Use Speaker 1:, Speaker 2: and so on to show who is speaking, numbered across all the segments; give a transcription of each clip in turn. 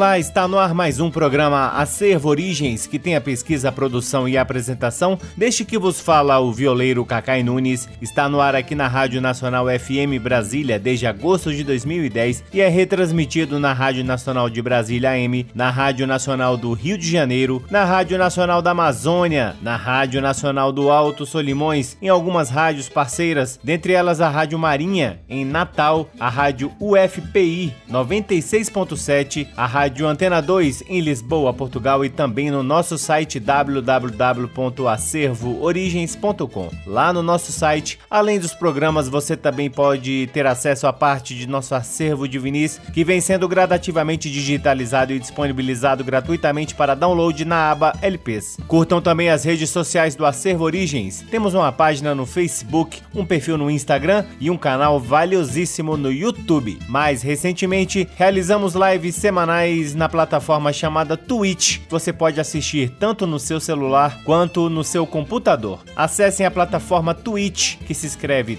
Speaker 1: Olá, está no ar mais um programa Acervo Origens, que tem a pesquisa, a produção e a apresentação Desde que vos fala o violeiro Cacai Nunes. Está no ar aqui na Rádio Nacional FM Brasília desde agosto de 2010 e é retransmitido na Rádio Nacional de Brasília AM, na Rádio Nacional do Rio de Janeiro, na Rádio Nacional da Amazônia, na Rádio Nacional do Alto Solimões, em algumas rádios parceiras, dentre elas a Rádio Marinha, em Natal, a Rádio UFPI 96.7, a Rádio Antena 2 em Lisboa, Portugal e também no nosso site www.acervoorigens.com. Lá no nosso site, além dos programas, você também pode ter acesso a parte de nosso acervo de vinis que vem sendo gradativamente digitalizado e disponibilizado gratuitamente para download na aba LPs. Curtam também as redes sociais do Acervo Origens. Temos uma página no Facebook, um perfil no Instagram e um canal valiosíssimo no YouTube. Mais recentemente, realizamos lives semanais na plataforma chamada Twitch. Você pode assistir tanto no seu celular quanto no seu computador. Acessem a plataforma Twitch, que se escreve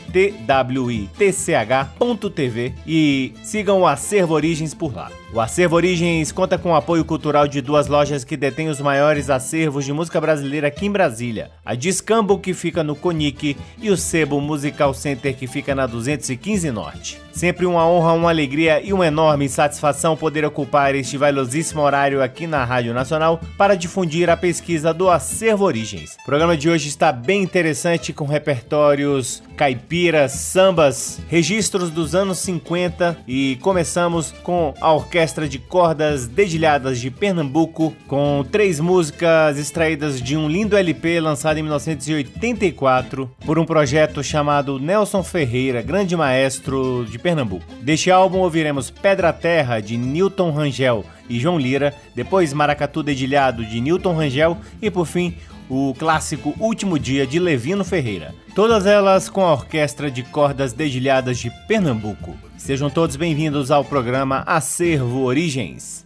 Speaker 1: twitch.tv e sigam o Acervo Origens por lá. O Acervo Origens conta com o apoio cultural de duas lojas que detêm os maiores acervos de música brasileira aqui em Brasília. A Discambo, que fica no Conic, e o Sebo Musical Center, que fica na 215 Norte. Sempre uma honra, uma alegria e uma enorme satisfação poder ocupar este valiosíssimo horário aqui na Rádio Nacional para difundir a pesquisa do Acervo Origens. O programa de hoje está bem interessante com repertórios caipiras, sambas, registros dos anos 50 e começamos com a orquestra de cordas dedilhadas de Pernambuco, com três músicas extraídas de um lindo LP lançado em 1984 por um projeto chamado Nelson Ferreira, grande maestro de Pernambuco. Deste álbum ouviremos Pedra Terra de Newton Rangel e João Lira, depois Maracatu Dedilhado de Newton Rangel e por fim o clássico Último Dia de Levino Ferreira. Todas elas com a orquestra de cordas dedilhadas de Pernambuco. Sejam todos bem-vindos ao programa Acervo Origens.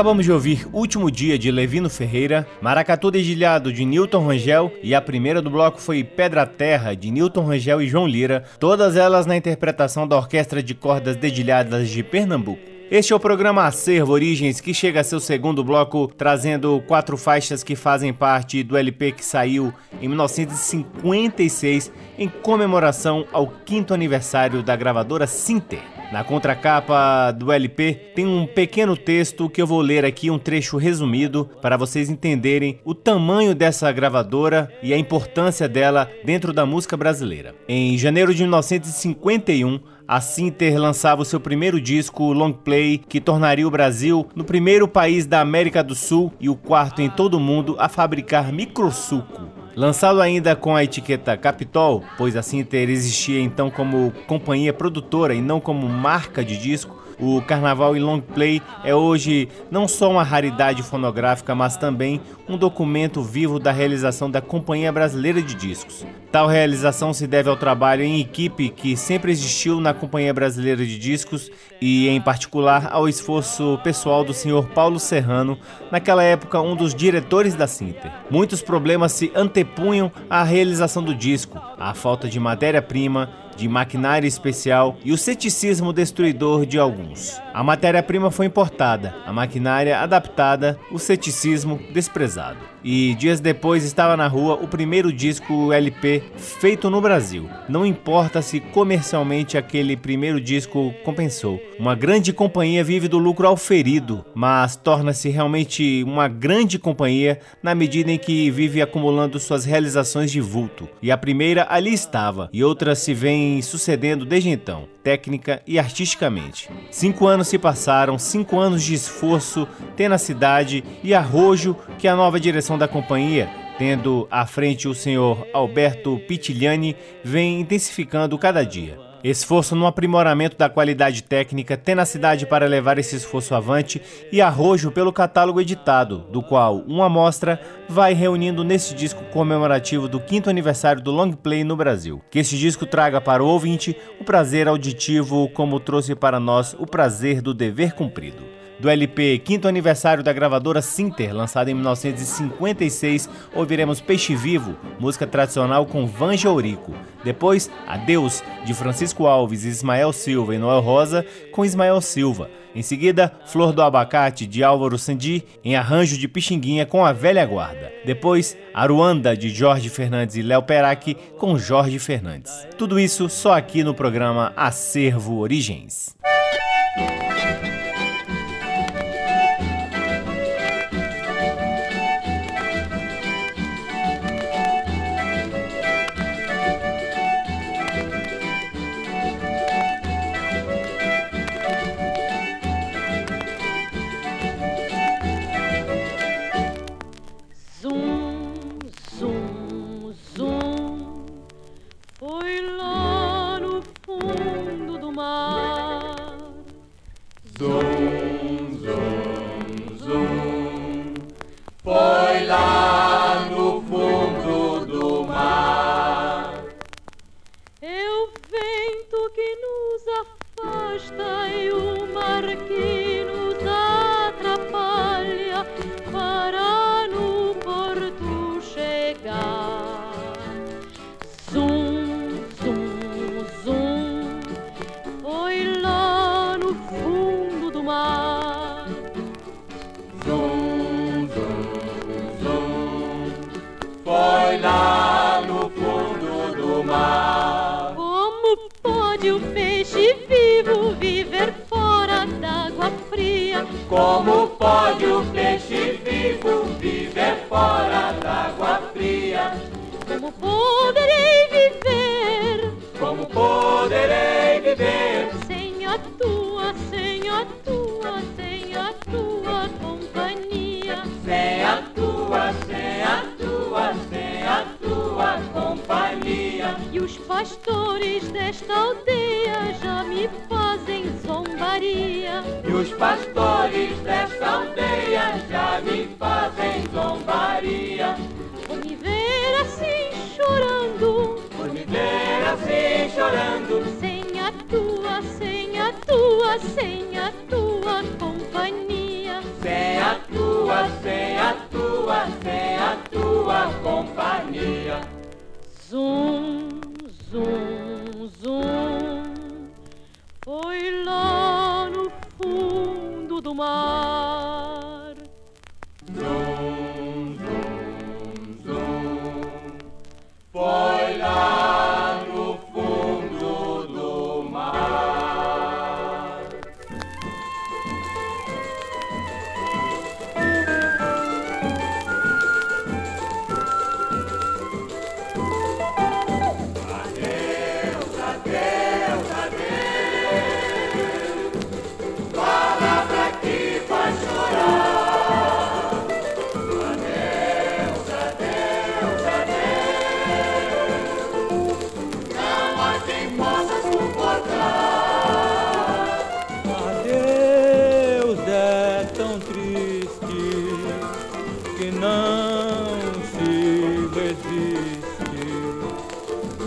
Speaker 1: Acabamos de ouvir Último Dia de Levino Ferreira, Maracatu Dedilhado de Newton Rangel e a primeira do bloco foi Pedra Terra de Newton Rangel e João Lira, todas elas na interpretação da Orquestra de Cordas Dedilhadas de Pernambuco. Este é o programa Acervo Origens, que chega a seu segundo bloco, trazendo quatro faixas que fazem parte do LP que saiu em 1956, em comemoração ao quinto aniversário da gravadora Sinter. Na contracapa do LP tem um pequeno texto que eu vou ler aqui, um trecho resumido, para vocês entenderem o tamanho dessa gravadora e a importância dela dentro da música brasileira. Em janeiro de 1951, a Sinter lançava o seu primeiro disco long play, que tornaria o Brasil no primeiro país da América do Sul e o quarto em todo o mundo a fabricar microsuco. Lançado ainda com a etiqueta Capitol, pois a Sinter existia então como companhia produtora e não como marca de disco, o Carnaval em Long Play é hoje não só uma raridade fonográfica, mas também um documento vivo da realização da Companhia Brasileira de Discos. Tal realização se deve ao trabalho em equipe que sempre existiu na Companhia Brasileira de Discos e, em particular, ao esforço pessoal do senhor Paulo Serrano, naquela época um dos diretores da Sinter. Muitos problemas se antepunham à realização do disco, a falta de matéria-prima de maquinário especial e o ceticismo destruidor de alguns. A matéria-prima foi importada, a maquinária adaptada, o ceticismo desprezado. E dias depois estava na rua o primeiro disco LP feito no Brasil. Não importa se comercialmente aquele primeiro disco compensou. Uma grande companhia vive do lucro auferido, mas torna-se realmente uma grande companhia na medida em que vive acumulando suas realizações de vulto. E a primeira ali estava, e outras se vêm sucedendo desde então, técnica e artisticamente. Cinco anos se passaram, cinco anos de esforço, tenacidade e arrojo que a nova direção da companhia, tendo à frente o senhor Alberto Pitigliani, vem intensificando cada dia. Esforço no aprimoramento da qualidade técnica, tenacidade para levar esse esforço avante e arrojo pelo catálogo editado, do qual uma amostra vai reunindo nesse disco comemorativo do quinto aniversário do Long Play no Brasil. Que este disco traga para o ouvinte o prazer auditivo, como trouxe para nós o prazer do dever cumprido do LP Quinto Aniversário da gravadora Sinter, lançado em 1956, ouviremos Peixe Vivo, música tradicional com Vanja Eurico. Depois, Adeus, de Francisco Alves, Ismael Silva e Noel Rosa, com Ismael Silva. Em seguida, Flor do Abacate, de Álvaro Sandi, em arranjo de Pixinguinha com a velha guarda. Depois, Aruanda, de Jorge Fernandes e Léo Perac, com Jorge Fernandes. Tudo isso só aqui no programa Acervo Origens.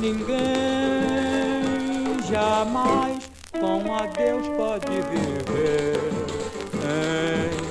Speaker 2: Ninguém jamais com a Deus pode viver. Em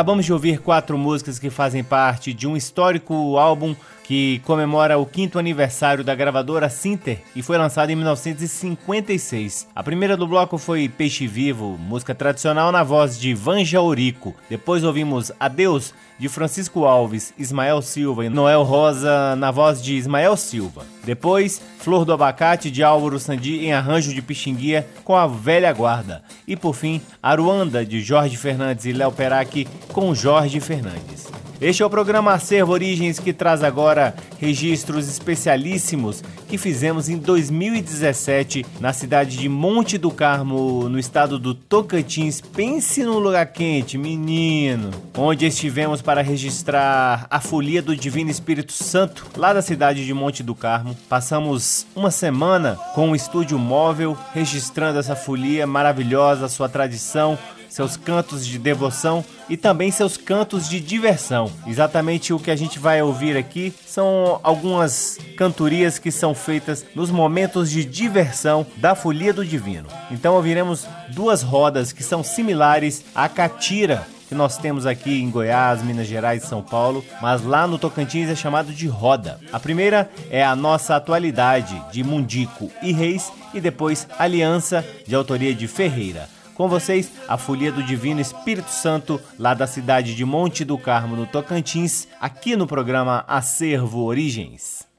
Speaker 1: Acabamos de ouvir quatro músicas que fazem parte de um histórico álbum que comemora o quinto aniversário da gravadora Sinter e foi lançado em 1956. A primeira do bloco foi Peixe Vivo, música tradicional na voz de Vanja Aurico. Depois ouvimos Adeus, de Francisco Alves, Ismael Silva e Noel Rosa na voz de Ismael Silva. Depois, Flor do Abacate, de Álvaro Sandi em arranjo de Pixinguia com a Velha Guarda. E por fim, Aruanda, de Jorge Fernandes e Léo Perac com Jorge Fernandes. Este é o programa Acervo Origens que traz agora registros especialíssimos que fizemos em 2017 na cidade de Monte do Carmo, no estado do Tocantins. Pense num lugar quente, menino, onde estivemos para registrar a folia do Divino Espírito Santo lá da cidade de Monte do Carmo. Passamos uma semana com um estúdio móvel registrando essa folia maravilhosa, sua tradição, seus cantos de devoção e também seus cantos de diversão. Exatamente o que a gente vai ouvir aqui são algumas cantorias que são feitas nos momentos de diversão da Folia do Divino. Então ouviremos duas rodas que são similares à catira que nós temos aqui em Goiás, Minas Gerais e São Paulo, mas lá no Tocantins é chamado de roda. A primeira é a nossa atualidade de Mundico e Reis e depois Aliança de autoria de Ferreira. Com vocês, a Folia do Divino Espírito Santo, lá da cidade de Monte do Carmo, no Tocantins, aqui no programa Acervo Origens.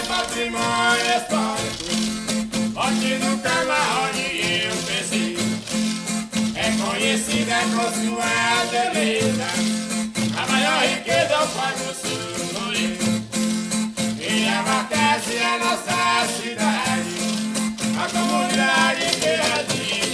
Speaker 3: é patrimônio histórico, onde nunca mais onde eu pensei. É conhecida com sua beleza, a maior riqueza é do o do Sul E abastece a nossa cidade, a comunidade que é a.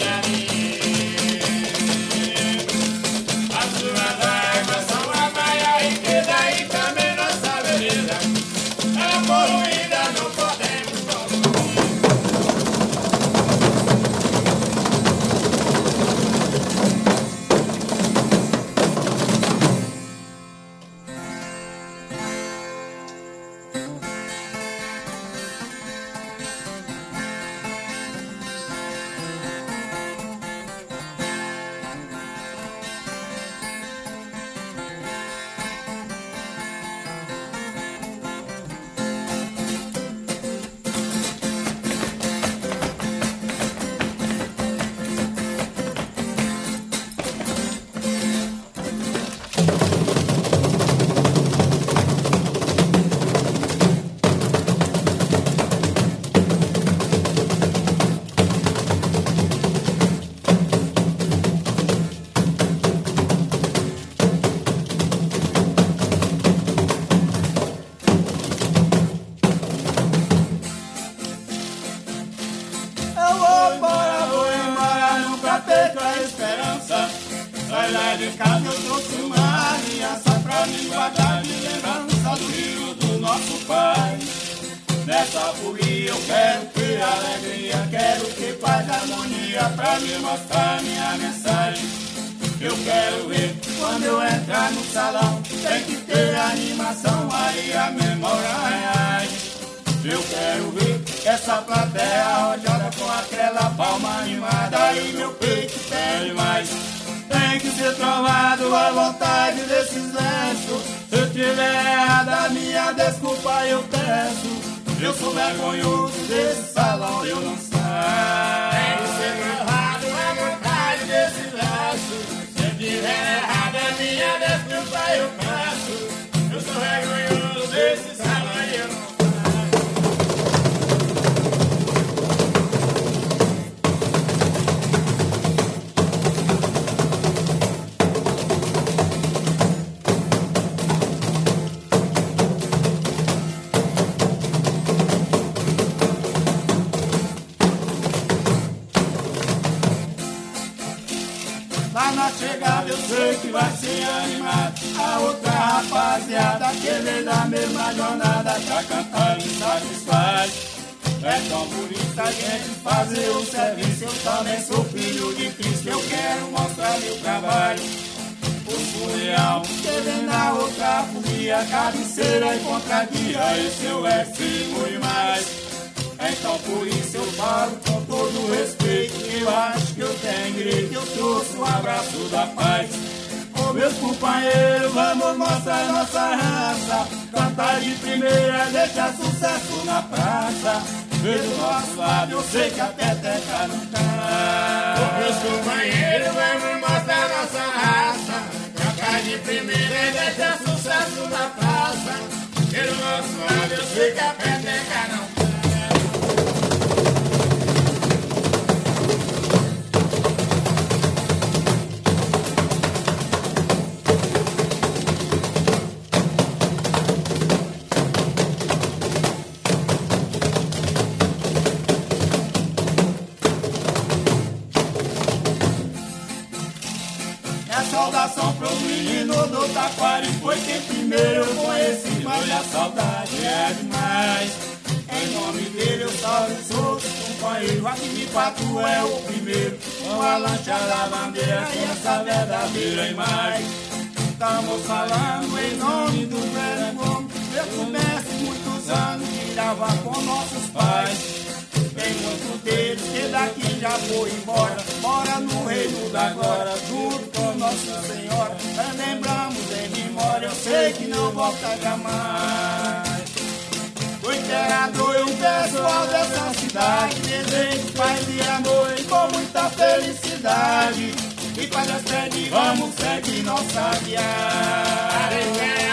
Speaker 3: outros companheiros Aqui quatro é o primeiro. Com a lancha da bandeira e essa verdadeira imagem. Estamos falando em nome do velho homem Eu começo muitos anos que grava com nossos pais. Tem muitos deles que daqui já foi embora. Mora no reino da glória Junto com Nossa Senhora. Lembramos em memória Eu sei que não volta jamais O imperador e o pessoal dessa cidade Desejo paz e amor e com muita felicidade. E para as sede vamos seguir nossa viagem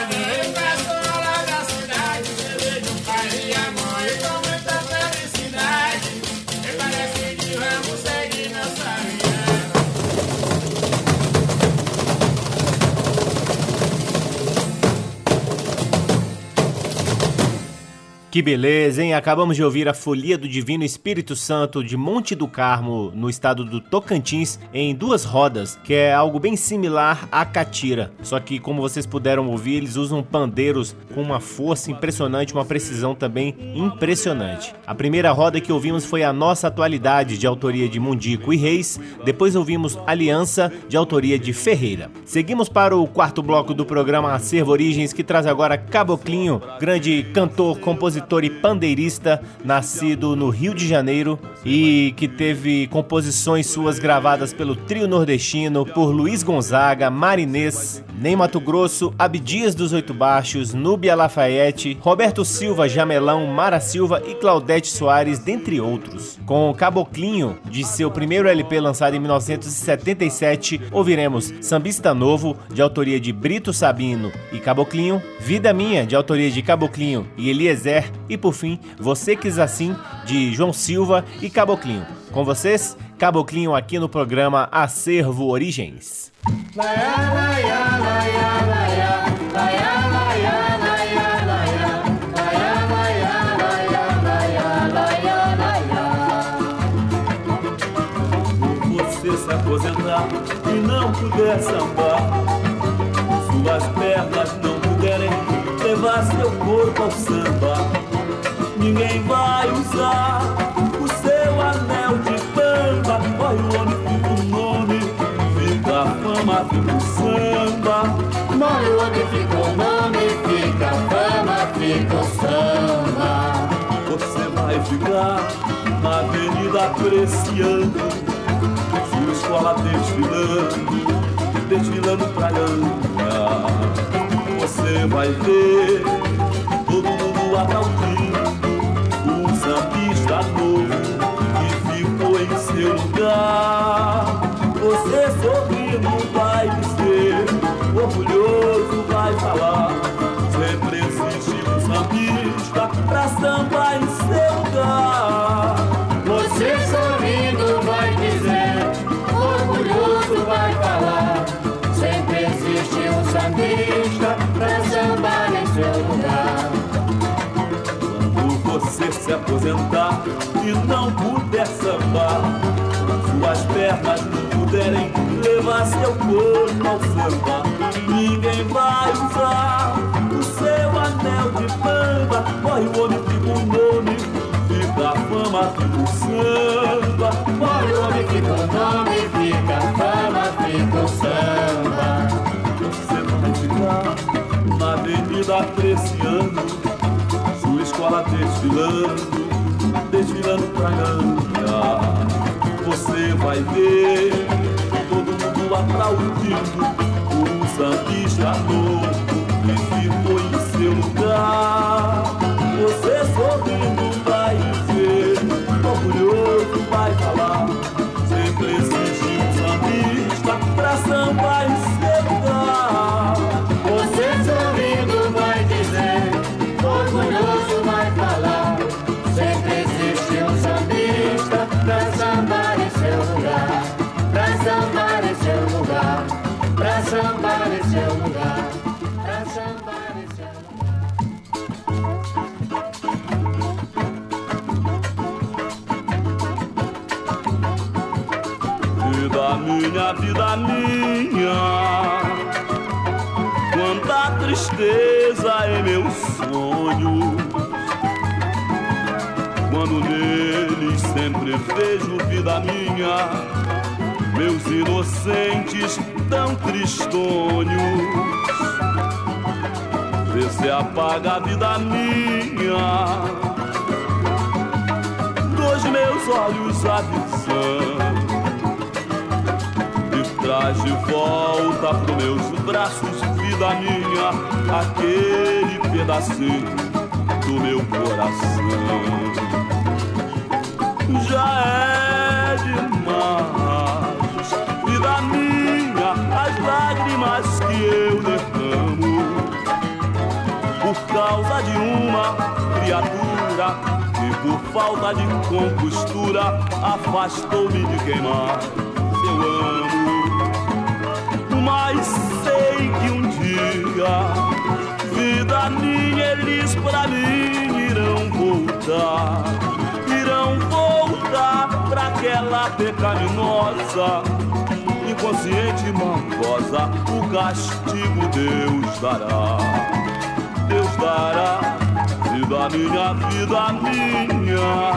Speaker 1: Que beleza, hein? Acabamos de ouvir a Folia do Divino Espírito Santo de Monte do Carmo, no estado do Tocantins, em duas rodas, que é algo bem similar à catira. Só que, como vocês puderam ouvir, eles usam pandeiros com uma força impressionante, uma precisão também impressionante. A primeira roda que ouvimos foi a Nossa Atualidade, de autoria de Mundico e Reis. Depois ouvimos Aliança, de autoria de Ferreira. Seguimos para o quarto bloco do programa Acervo Origens, que traz agora Caboclinho, grande cantor, compositor e pandeirista, nascido no Rio de Janeiro e que teve composições suas gravadas pelo trio nordestino por Luiz Gonzaga, Marinês, Ney Mato Grosso, Abdias dos Oito Baixos, Núbia Lafayette, Roberto Silva, Jamelão, Mara Silva e Claudete Soares, dentre outros. Com Caboclinho, de seu primeiro LP lançado em 1977, ouviremos Sambista Novo, de autoria de Brito Sabino e Caboclinho, Vida Minha, de autoria de Caboclinho e Eliezer, e por fim, Você Quis Assim, de João Silva e Caboclinho. Com vocês, Caboclinho aqui no programa Acervo Origens.
Speaker 4: você se aposentar e não puder sambar, suas pernas não levar seu corpo ao samba, ninguém vai usar o seu anel de pampa. Olha o homem fica o nome, fica a fama, fica o samba.
Speaker 3: Mora o homem fica o nome, fica a fama, fica o samba.
Speaker 4: Você vai ficar na avenida apreciando sua escola desfilando, desfilando pra ganhar. Você vai ver todo mundo aplaudindo um sambista novo que ficou em seu lugar. Você sorrindo vai dizer, orgulhoso e não puder sambar, suas pernas não puderem levar seu corpo ao samba. Ninguém vai usar o seu anel de bamba. Morre o homem, fica o nome, fica a fama, fica o samba.
Speaker 3: Morre o homem, fica o nome, fica a fama, fica o samba.
Speaker 4: Você vai ficar na avenida apreciando sua escola desfilando, desfilando pra ganhar. Você vai ver todo mundo aplaudindo o sambista novo que ficou em seu lugar. Você sorrindo vai dizer, orgulhoso vai falar. Sempre existe um sambista pra sambar em minha, vida minha. Quanta tristeza em meus sonhos. Quando neles sempre vejo vida minha, meus inocentes tão tristonhos. Vê se apaga a vida minha dos meus olhos a visão traz de volta pros meus braços, vida minha, aquele pedacinho do meu coração. Já é demais, vida minha, as lágrimas que eu derramo por causa de uma criatura que por falta de compostura afastou-me de quem mais eu amo. Mas sei que um dia, vida minha, eles pra mim irão voltar, irão voltar pra aquela pecaminosa inconsciente e o castigo Deus dará. Deus dará vida minha, vida minha.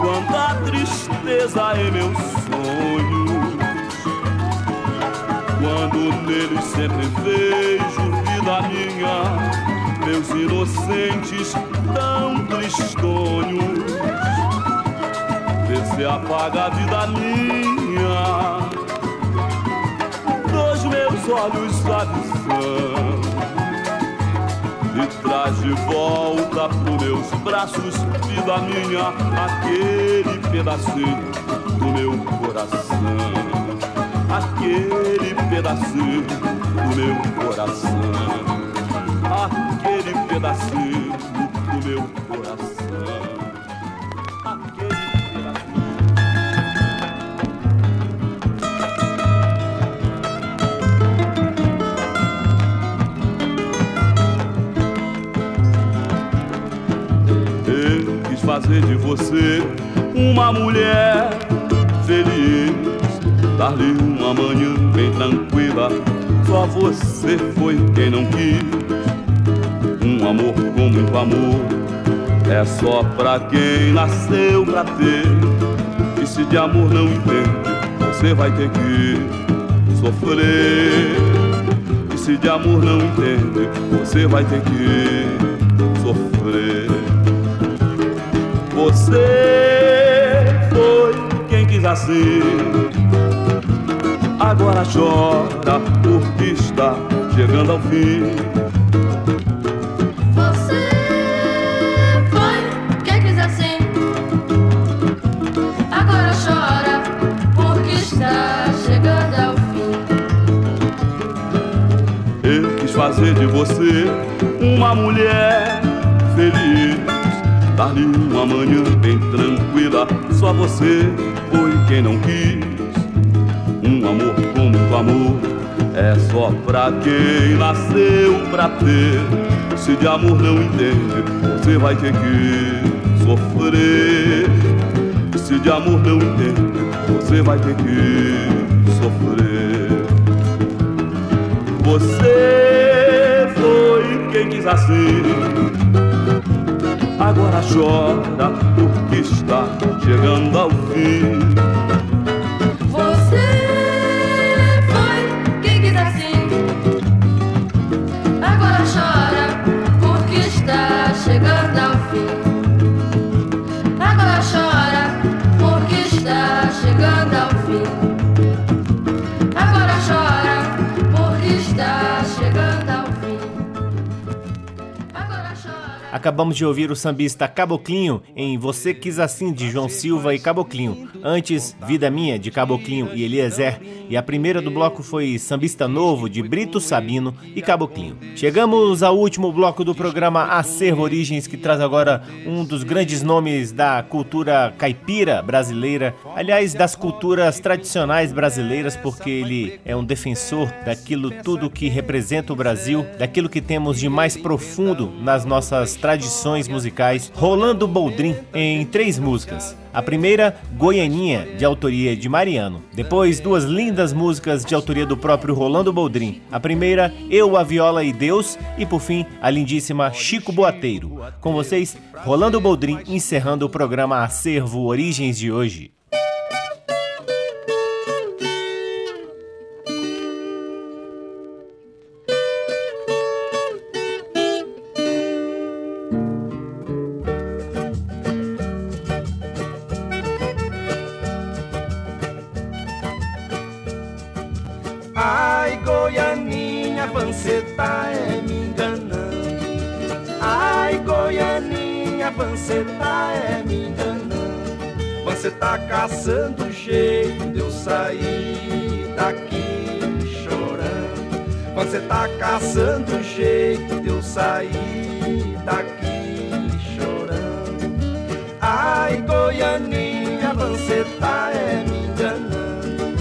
Speaker 4: Quanta tristeza em meus sonhos, quando neles sempre vejo vida minha, meus inocentes tão tristonhos. Vê se apaga a vida minha. Dos meus olhos a visão. E traz de volta pros meus braços, vida minha, aquele pedacinho do meu coração, aquele pedacinho do meu coração, aquele pedacinho do meu coração. Eu quis fazer de você uma mulher feliz, dar-lhe uma manhã bem tranquila. Só você foi quem não quis. Um amor com muito amor é só pra quem nasceu pra ter. E se de amor não entende, você vai ter que sofrer. E se de amor não entende, você vai ter que sofrer. Você foi quem quis assim. Agora chora porque está chegando ao fim.
Speaker 5: Você foi quem quis assim. Agora chora porque está chegando ao fim.
Speaker 4: Eu quis fazer de você uma mulher feliz. Dar-lhe uma manhã bem tranquila. Só você foi quem não quis um amor como o amor é só pra quem nasceu pra ter. Se de amor não entende, você vai ter que sofrer. Se de amor não entende, você vai ter que sofrer.
Speaker 5: Você foi quem quis assim. Agora chora porque está chegando ao fim
Speaker 1: Acabamos de ouvir o sambista Caboclinho em Você Quis Assim, de João Silva e Caboclinho. Antes, Vida Minha, de Caboclinho e Eliezer. E a primeira do bloco foi Sambista Novo, de Brito Sabino e Caboclinho. Chegamos ao último bloco do programa Acervo Origens, que traz agora um dos grandes nomes da cultura caipira brasileira. Aliás, das culturas tradicionais brasileiras, porque ele é um defensor daquilo tudo que representa o Brasil, daquilo que temos de mais profundo nas nossas tradições musicais. Rolando Boldrin, em três músicas. A primeira, Goianinha, de autoria de Mariano. Depois, duas lindas músicas de autoria do próprio Rolando Boldrin. A primeira, Eu, a Viola e Deus. E por fim, a lindíssima Chico Boateiro. Com vocês, Rolando Boldrin, encerrando o programa Acervo Origens de hoje.
Speaker 6: Você é me enganando.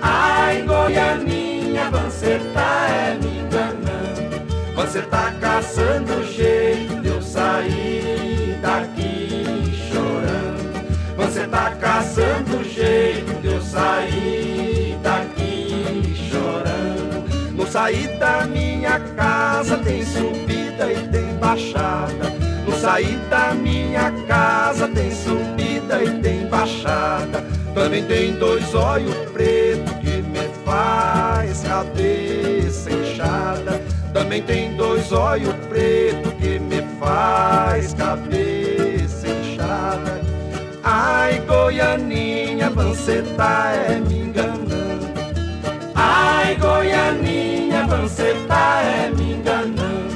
Speaker 6: Ai, Goianinha, você é me enganando. Você tá caçando jeito de eu sair daqui chorando. Você tá caçando jeito de eu sair daqui chorando. No sair da minha casa tem subida e tem baixada. No sair da minha casa tem subida e tem baixada. Também tem dois olhos pretos que me faz cabeça inchada. Também tem dois olhos pretos que me faz cabeça inchada. Ai, Goianinha, você tá é me enganando. Ai, Goianinha, você tá é me enganando.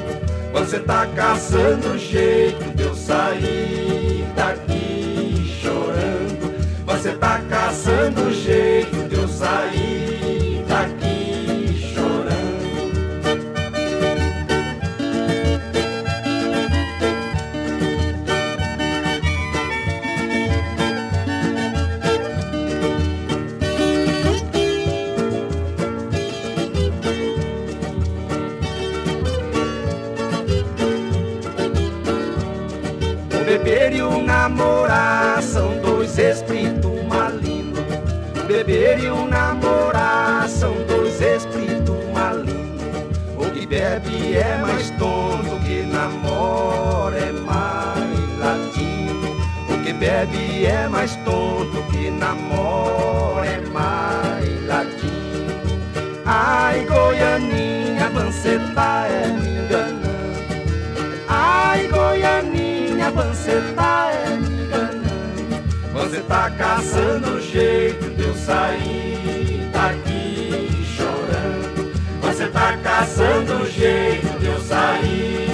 Speaker 6: Você tá caçando jeito de eu sair daqui tá caçando jeito de eu sair beber e o namorar são dois espíritos malignos. O que bebe é mais tonto, o que namora é mais latino. O que bebe é mais tonto, o que namora é mais latino. Ai, Goianinha, você tá é me enganando. Ai, Goianinha, você tá é. Você tá caçando jeito de eu sair daqui chorando. Você tá caçando jeito de eu sair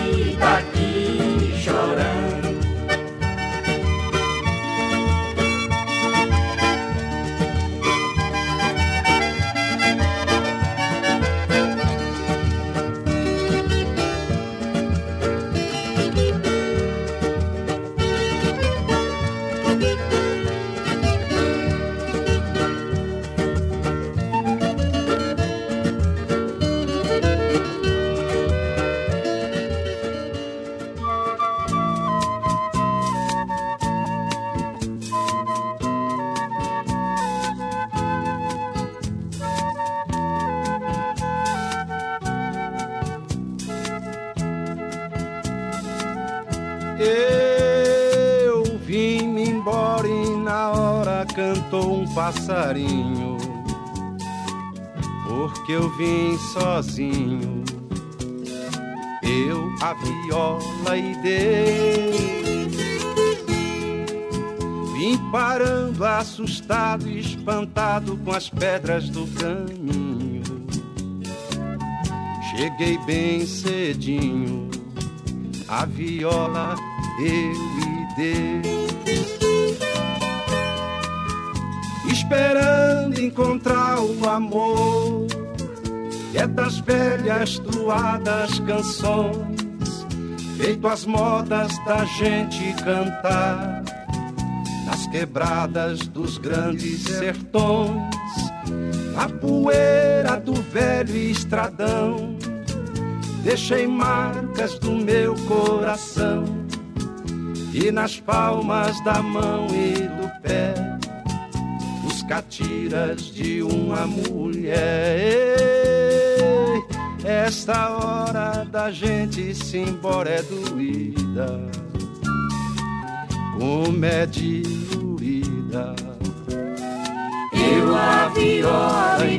Speaker 6: cantou um passarinho. Porque eu vim sozinho. Eu, a viola e Deus. Vim parando assustado e espantado com as pedras do caminho. Cheguei bem cedinho, a viola eu e Deus. Esperando encontrar o amor, é das velhas truadas canções, feito as modas da gente cantar. Nas quebradas dos grandes sertões, na poeira do velho estradão. Deixei marcas do meu coração e nas palmas da mão e do pé catiras de uma mulher. Esta hora da gente se embora é doída como é diluída.
Speaker 7: Eu a viola e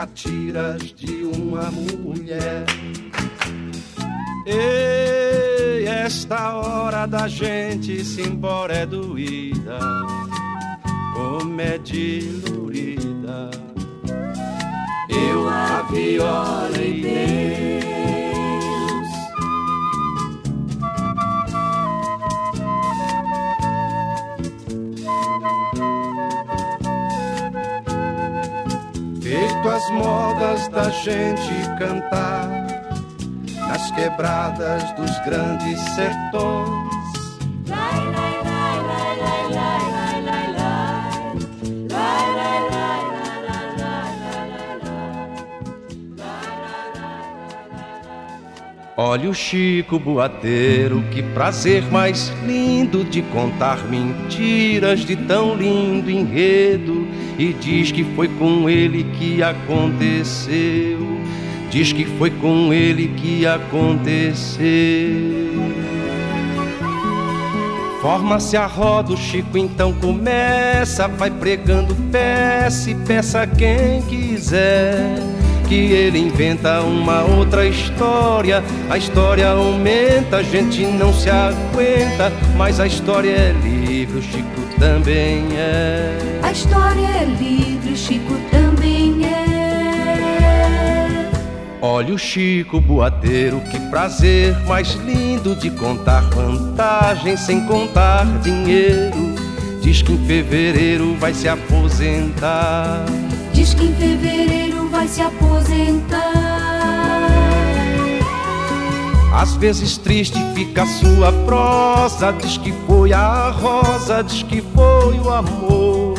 Speaker 6: catiras de uma mulher. Ei, esta hora da gente se embora é doída, como é dilurida. Eu a viola as modas da gente cantar nas quebradas dos grandes sertões. Olha o Chico Boateiro, que prazer mais lindo de contar mentiras de tão lindo enredo. E diz que foi com ele que aconteceu. Diz que foi com ele que aconteceu. Forma-se a roda, o Chico então começa, vai pregando peça e peça quem quiser. Que ele inventa uma outra história, a história aumenta, a gente não se aguenta, mas a história é livre, o Chico também é.
Speaker 8: A história é livre, o Chico também é.
Speaker 6: Olha o Chico Boateiro, que prazer mais lindo de contar vantagens sem contar dinheiro. Diz que em fevereiro vai se aposentar.
Speaker 8: Diz que em fevereiro vai se aposentar.
Speaker 6: Às vezes triste fica a sua prosa. Diz que foi a rosa, diz que foi o amor.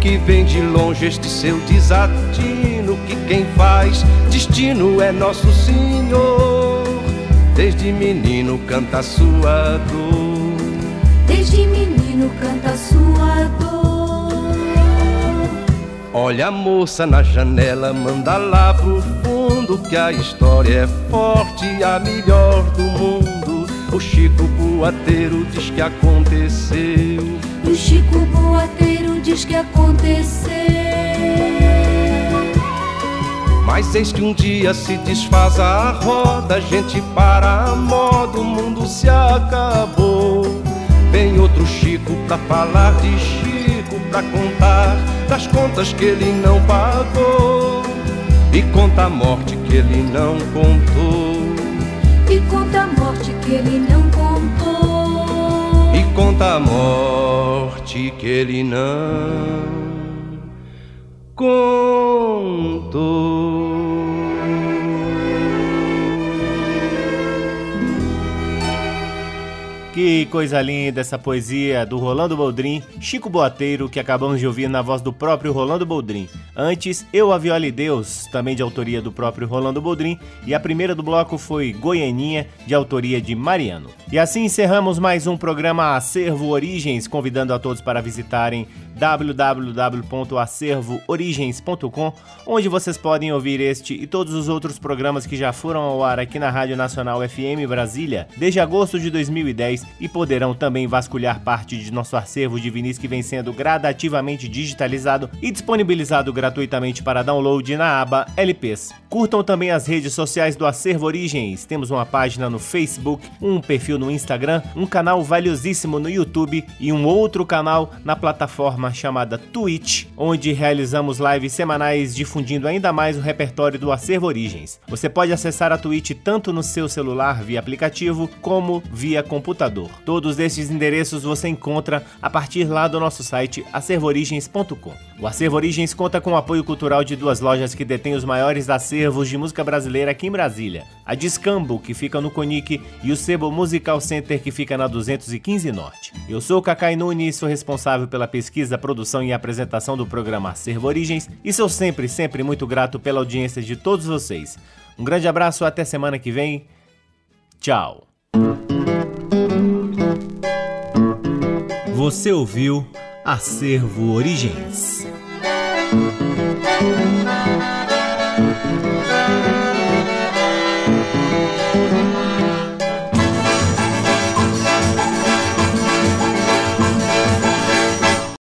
Speaker 6: Que vem de longe este seu desatino. Que quem faz destino é Nosso Senhor. Desde menino canta a sua dor.
Speaker 8: Desde menino canta a sua dor.
Speaker 6: Olha a moça na janela, manda lá pro fundo que a história é forte, a melhor do mundo. O Chico Boateiro diz que aconteceu.
Speaker 8: O Chico Boateiro diz que aconteceu.
Speaker 6: Mas eis que um dia se desfaz a roda, a gente para a moda, o mundo se acabou. Vem outro Chico pra falar de Chico, pra contar das contas que ele não pagou e conta a morte que ele não contou.
Speaker 8: E conta a morte que ele não contou.
Speaker 6: E conta a morte que ele não contou.
Speaker 1: Que coisa linda essa poesia do Rolando Boldrin, Chico Boateiro, que acabamos de ouvir na voz do próprio Rolando Boldrin. Antes, Eu, a Viola e Deus, também de autoria do próprio Rolando Boldrin, e a primeira do bloco foi Goianinha, de autoria de Mariano. E assim encerramos mais um programa Acervo Origens, convidando a todos para visitarem www.acervoorigens.com, onde vocês podem ouvir este e todos os outros programas que já foram ao ar aqui na Rádio Nacional FM Brasília desde agosto de 2010 e poderão também vasculhar parte de nosso acervo de vinis que vem sendo gradativamente digitalizado e disponibilizado gratuitamente para download na aba LPs. Curtam também as redes sociais do Acervo Origens. Temos uma página no Facebook, um perfil no Instagram, um canal valiosíssimo no YouTube e um outro canal na plataforma chamada Twitch, onde realizamos lives semanais difundindo ainda mais o repertório do Acervo Origens. Você pode acessar a Twitch tanto no seu celular via aplicativo como via computador. Todos estes endereços você encontra a partir lá do nosso site acervoorigens.com. O Acervo Origens conta com o apoio cultural de duas lojas que detêm os maiores acervos de música brasileira aqui em Brasília: a Discambo, que fica no Conic, e o Sebo Musical Center, que fica na 215 Norte. Eu sou o Cacai Nunes, sou responsável pela pesquisa, produção e apresentação do programa Acervo Origens e sou sempre, sempre muito grato pela audiência de todos vocês. Um grande abraço, até semana que vem. Tchau. Você ouviu Acervo Origens.